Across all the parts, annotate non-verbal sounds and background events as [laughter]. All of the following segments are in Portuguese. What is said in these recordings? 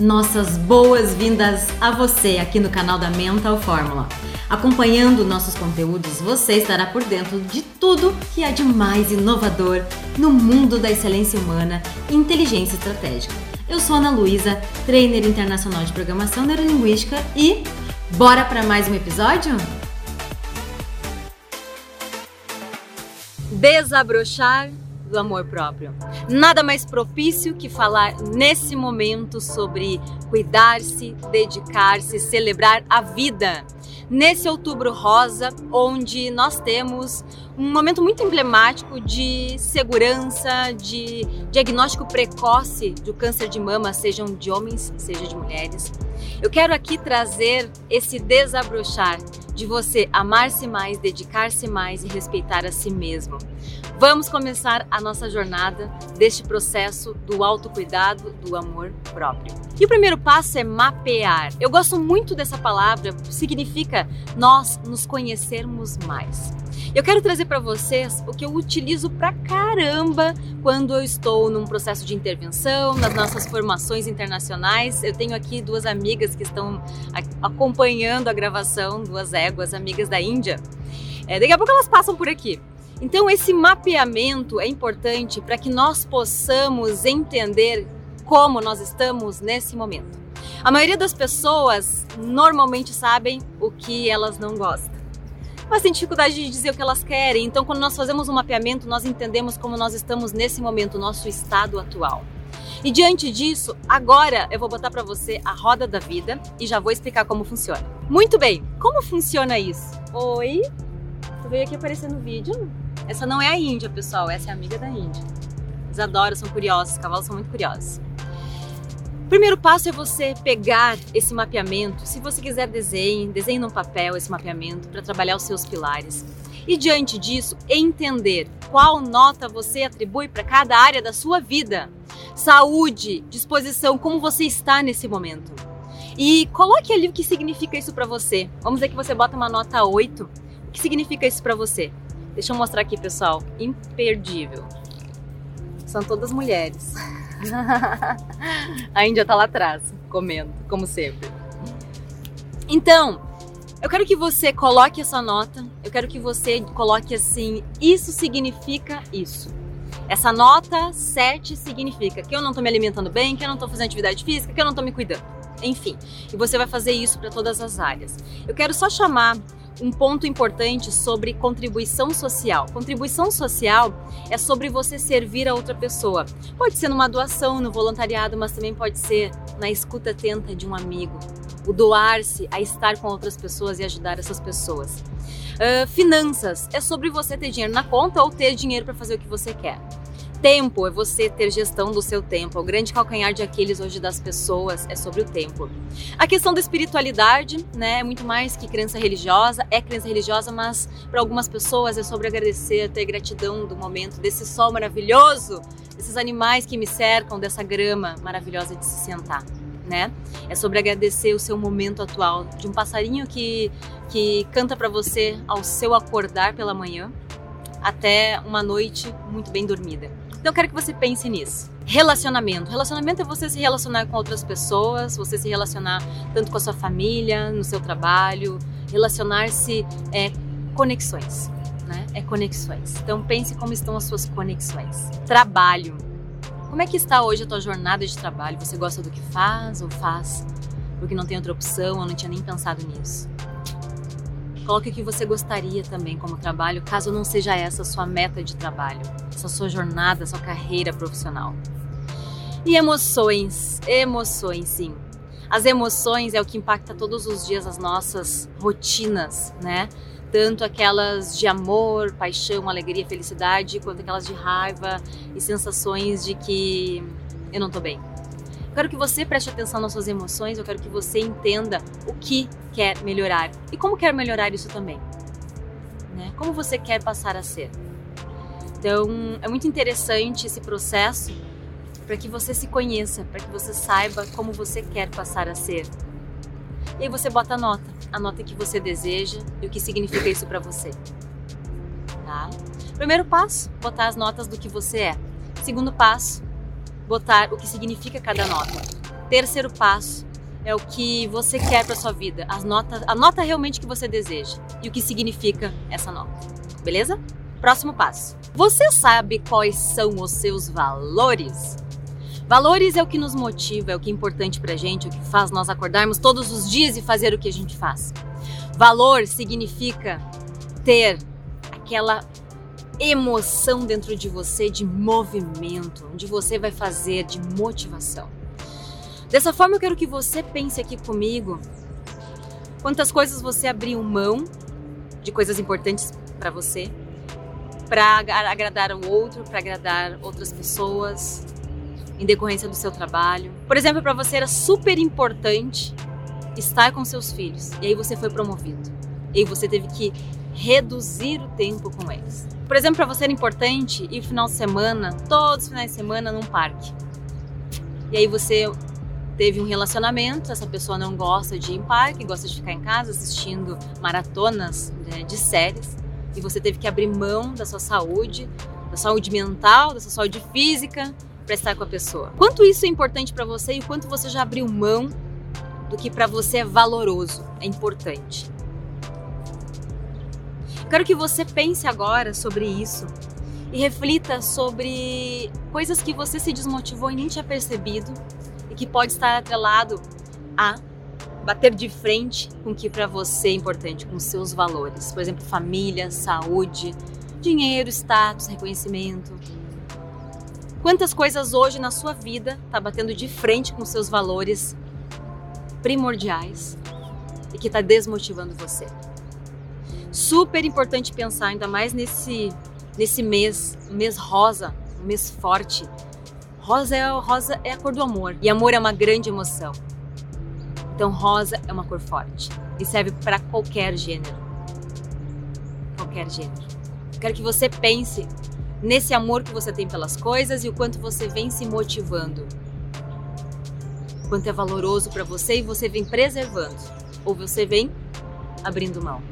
Nossas boas-vindas a você aqui no canal da Mental Fórmula. Acompanhando nossos conteúdos, você estará por dentro de tudo que há de mais inovador no mundo da excelência humana e inteligência estratégica. Eu sou Ana Luísa, trainer internacional de programação neurolinguística e bora para mais um episódio? Desabrochar do amor próprio. Nada mais propício que falar nesse momento sobre cuidar-se, dedicar-se, celebrar a vida. Nesse outubro rosa, onde nós temos um momento muito emblemático de segurança, de diagnóstico precoce do câncer de mama, sejam de homens, seja de mulheres. Eu quero aqui trazer esse desabrochar de você amar-se mais, dedicar-se mais e respeitar a si mesmo. Vamos começar a nossa jornada deste processo do autocuidado, do amor próprio. E o primeiro passo é mapear. Eu gosto muito dessa palavra, significa nós nos conhecermos mais. Eu quero trazer para vocês o que eu utilizo pra caramba quando eu estou num processo de intervenção, nas nossas formações internacionais. Eu tenho aqui duas amigas que estão acompanhando a gravação, duas éguas, amigas da Índia. É, daqui a pouco elas passam por aqui. Então, esse mapeamento é importante para que nós possamos entender como nós estamos nesse momento. A maioria das pessoas normalmente sabem o que elas não gostam, mas tem dificuldade de dizer o que elas querem. Então, quando nós fazemos um mapeamento, nós entendemos como nós estamos nesse momento, nosso estado atual. E diante disso, agora eu vou botar para você a roda da vida e já vou explicar como funciona. Muito bem, como funciona isso? Oi, tu veio aqui aparecer no vídeo? Essa não é a Índia, pessoal, essa é a amiga da Índia. Eles adoram, são curiosos, os cavalos são muito curiosos. Primeiro passo é você pegar esse mapeamento. Se você quiser desenhe, desenhe no papel esse mapeamento para trabalhar os seus pilares. E diante disso, entender qual nota você atribui para cada área da sua vida. Saúde, disposição, como você está nesse momento. E coloque ali o que significa isso para você. Vamos dizer que você bota uma nota 8. O que significa isso para você? Deixa eu mostrar aqui, pessoal. Imperdível. São todas mulheres. [laughs] a Índia tá lá atrás, comendo, como sempre. Então, eu quero que você coloque essa nota. Eu quero que você coloque assim: isso significa isso. Essa nota 7 significa que eu não tô me alimentando bem, que eu não tô fazendo atividade física, que eu não tô me cuidando. Enfim, e você vai fazer isso para todas as áreas. Eu quero só chamar um ponto importante sobre contribuição social. Contribuição social é sobre você servir a outra pessoa. Pode ser numa doação, no voluntariado, mas também pode ser na escuta atenta de um amigo. O doar-se a estar com outras pessoas e ajudar essas pessoas. Uh, finanças é sobre você ter dinheiro na conta ou ter dinheiro para fazer o que você quer. Tempo é você ter gestão do seu tempo. O grande calcanhar de Aquiles hoje das pessoas é sobre o tempo. A questão da espiritualidade, né, é muito mais que crença religiosa. É crença religiosa, mas para algumas pessoas é sobre agradecer, ter gratidão do momento, desse sol maravilhoso, desses animais que me cercam, dessa grama maravilhosa de se sentar. Né? É sobre agradecer o seu momento atual, de um passarinho que, que canta para você ao seu acordar pela manhã, até uma noite muito bem dormida. Então eu quero que você pense nisso. Relacionamento. Relacionamento é você se relacionar com outras pessoas, você se relacionar tanto com a sua família, no seu trabalho, relacionar-se é conexões, né? É conexões. Então pense como estão as suas conexões. Trabalho. Como é que está hoje a tua jornada de trabalho? Você gosta do que faz ou faz porque não tem outra opção ou não tinha nem pensado nisso? Coloque o que você gostaria também como trabalho, caso não seja essa a sua meta de trabalho, essa sua jornada, sua carreira profissional. E emoções, emoções, sim. As emoções é o que impacta todos os dias as nossas rotinas, né? Tanto aquelas de amor, paixão, alegria, felicidade, quanto aquelas de raiva e sensações de que eu não tô bem, eu quero que você preste atenção nas suas emoções, eu quero que você entenda o que quer melhorar e como quer melhorar isso também. Né? Como você quer passar a ser. Então, é muito interessante esse processo para que você se conheça, para que você saiba como você quer passar a ser. E aí você bota a nota, a nota que você deseja e o que significa isso para você. Tá? Primeiro passo, botar as notas do que você é. Segundo passo, botar o que significa cada nota. Terceiro passo é o que você quer para sua vida, as notas, a nota realmente que você deseja e o que significa essa nota. Beleza? Próximo passo. Você sabe quais são os seus valores? Valores é o que nos motiva, é o que é importante pra gente, é o que faz nós acordarmos todos os dias e fazer o que a gente faz. Valor significa ter aquela emoção dentro de você de movimento, onde você vai fazer de motivação. Dessa forma, eu quero que você pense aqui comigo quantas coisas você abriu mão de coisas importantes para você, para agradar o outro, para agradar outras pessoas, em decorrência do seu trabalho. Por exemplo, para você era super importante estar com seus filhos e aí você foi promovido. E aí você teve que reduzir o tempo com eles. Por exemplo, para você era importante ir final de semana, todos os finais de semana num parque. E aí você teve um relacionamento, essa pessoa não gosta de ir em parque, gosta de ficar em casa assistindo maratonas né, de séries, e você teve que abrir mão da sua saúde, da saúde mental, da sua saúde física, para estar com a pessoa. Quanto isso é importante para você e quanto você já abriu mão do que para você é valoroso, é importante. Quero que você pense agora sobre isso e reflita sobre coisas que você se desmotivou e nem tinha percebido e que pode estar atrelado a bater de frente com o que para você é importante, com seus valores. Por exemplo, família, saúde, dinheiro, status, reconhecimento. Quantas coisas hoje na sua vida está batendo de frente com seus valores primordiais e que está desmotivando você? Super importante pensar, ainda mais nesse, nesse mês, mês rosa, mês forte, Rosa é, rosa é a cor do amor e amor é uma grande emoção. Então, rosa é uma cor forte e serve para qualquer gênero. Qualquer gênero. Quero que você pense nesse amor que você tem pelas coisas e o quanto você vem se motivando. O quanto é valoroso para você e você vem preservando ou você vem abrindo mão.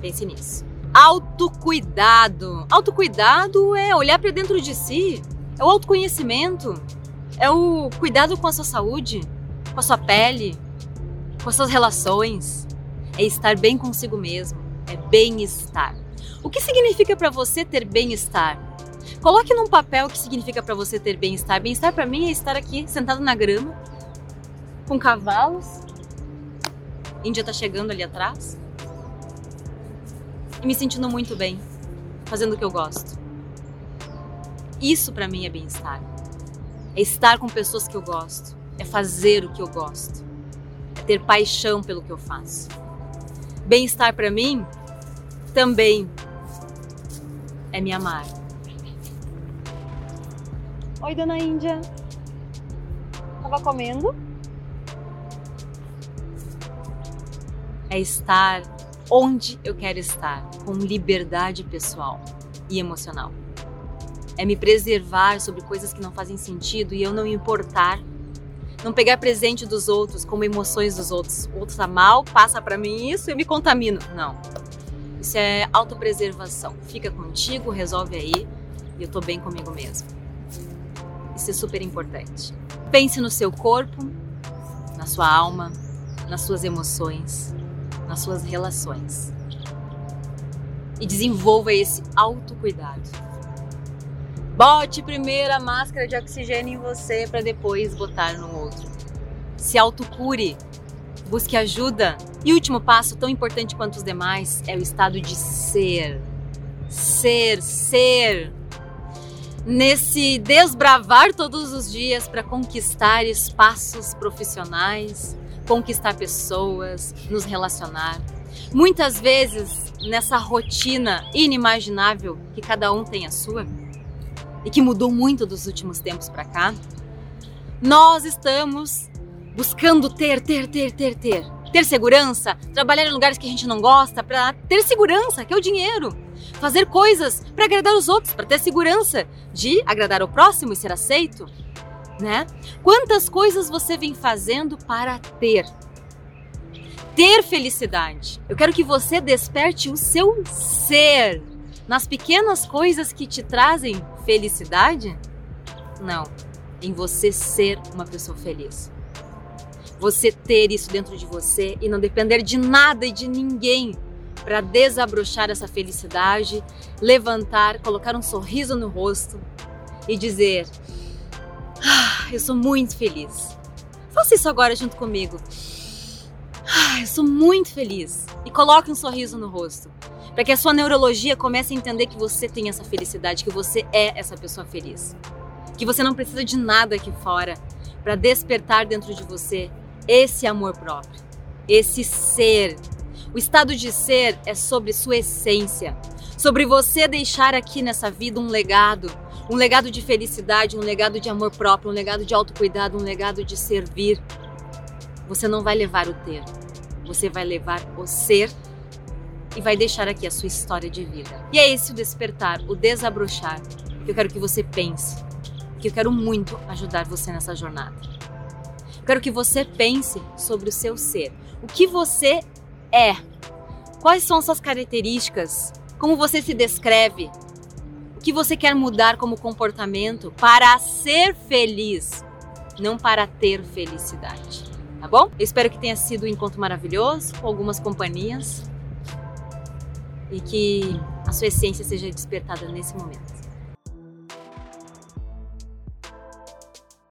Pense nisso. Autocuidado. Autocuidado é olhar para dentro de si é o autoconhecimento, é o cuidado com a sua saúde, com a sua pele, com as suas relações, é estar bem consigo mesmo, é bem-estar. O que significa para você ter bem-estar? Coloque num papel o que significa para você ter bem-estar. Bem-estar para mim é estar aqui sentado na grama, com cavalos. Índia tá chegando ali atrás. E me sentindo muito bem, fazendo o que eu gosto. Isso para mim é bem-estar. É estar com pessoas que eu gosto, é fazer o que eu gosto, é ter paixão pelo que eu faço. Bem-estar para mim também é me amar. Oi, dona Índia. Tava comendo? É estar onde eu quero estar, com liberdade pessoal e emocional é me preservar sobre coisas que não fazem sentido e eu não importar. Não pegar presente dos outros como emoções dos outros. O outro tá mal, passa para mim isso e me contamino. Não. Isso é autopreservação. Fica contigo, resolve aí e eu tô bem comigo mesmo. Isso é super importante. Pense no seu corpo, na sua alma, nas suas emoções, nas suas relações. E desenvolva esse autocuidado. Bote primeiro a máscara de oxigênio em você para depois botar no outro. Se autocure, busque ajuda. E último passo, tão importante quanto os demais, é o estado de ser. Ser, ser. Nesse desbravar todos os dias para conquistar espaços profissionais, conquistar pessoas, nos relacionar. Muitas vezes, nessa rotina inimaginável que cada um tem a sua, e que mudou muito dos últimos tempos para cá, nós estamos buscando ter, ter, ter, ter, ter. Ter segurança, trabalhar em lugares que a gente não gosta para ter segurança, que é o dinheiro. Fazer coisas para agradar os outros, para ter segurança de agradar o próximo e ser aceito, né? Quantas coisas você vem fazendo para ter? Ter felicidade. Eu quero que você desperte o seu ser nas pequenas coisas que te trazem felicidade? Não. em você ser uma pessoa feliz. Você ter isso dentro de você e não depender de nada e de ninguém para desabrochar essa felicidade, levantar, colocar um sorriso no rosto e dizer: ah, Eu sou muito feliz. Faça isso agora junto comigo. Ah, eu sou muito feliz. E coloque um sorriso no rosto. Para que a sua neurologia comece a entender que você tem essa felicidade, que você é essa pessoa feliz. Que você não precisa de nada aqui fora para despertar dentro de você esse amor próprio, esse ser. O estado de ser é sobre sua essência, sobre você deixar aqui nessa vida um legado, um legado de felicidade, um legado de amor próprio, um legado de autocuidado, um legado de servir. Você não vai levar o ter, você vai levar o ser e vai deixar aqui a sua história de vida. E é esse o despertar, o desabrochar que eu quero que você pense, que eu quero muito ajudar você nessa jornada. Eu quero que você pense sobre o seu ser. O que você é? Quais são suas características? Como você se descreve? O que você quer mudar como comportamento para ser feliz, não para ter felicidade? Tá bom? Eu espero que tenha sido um encontro maravilhoso, com algumas companhias e que a sua essência seja despertada nesse momento.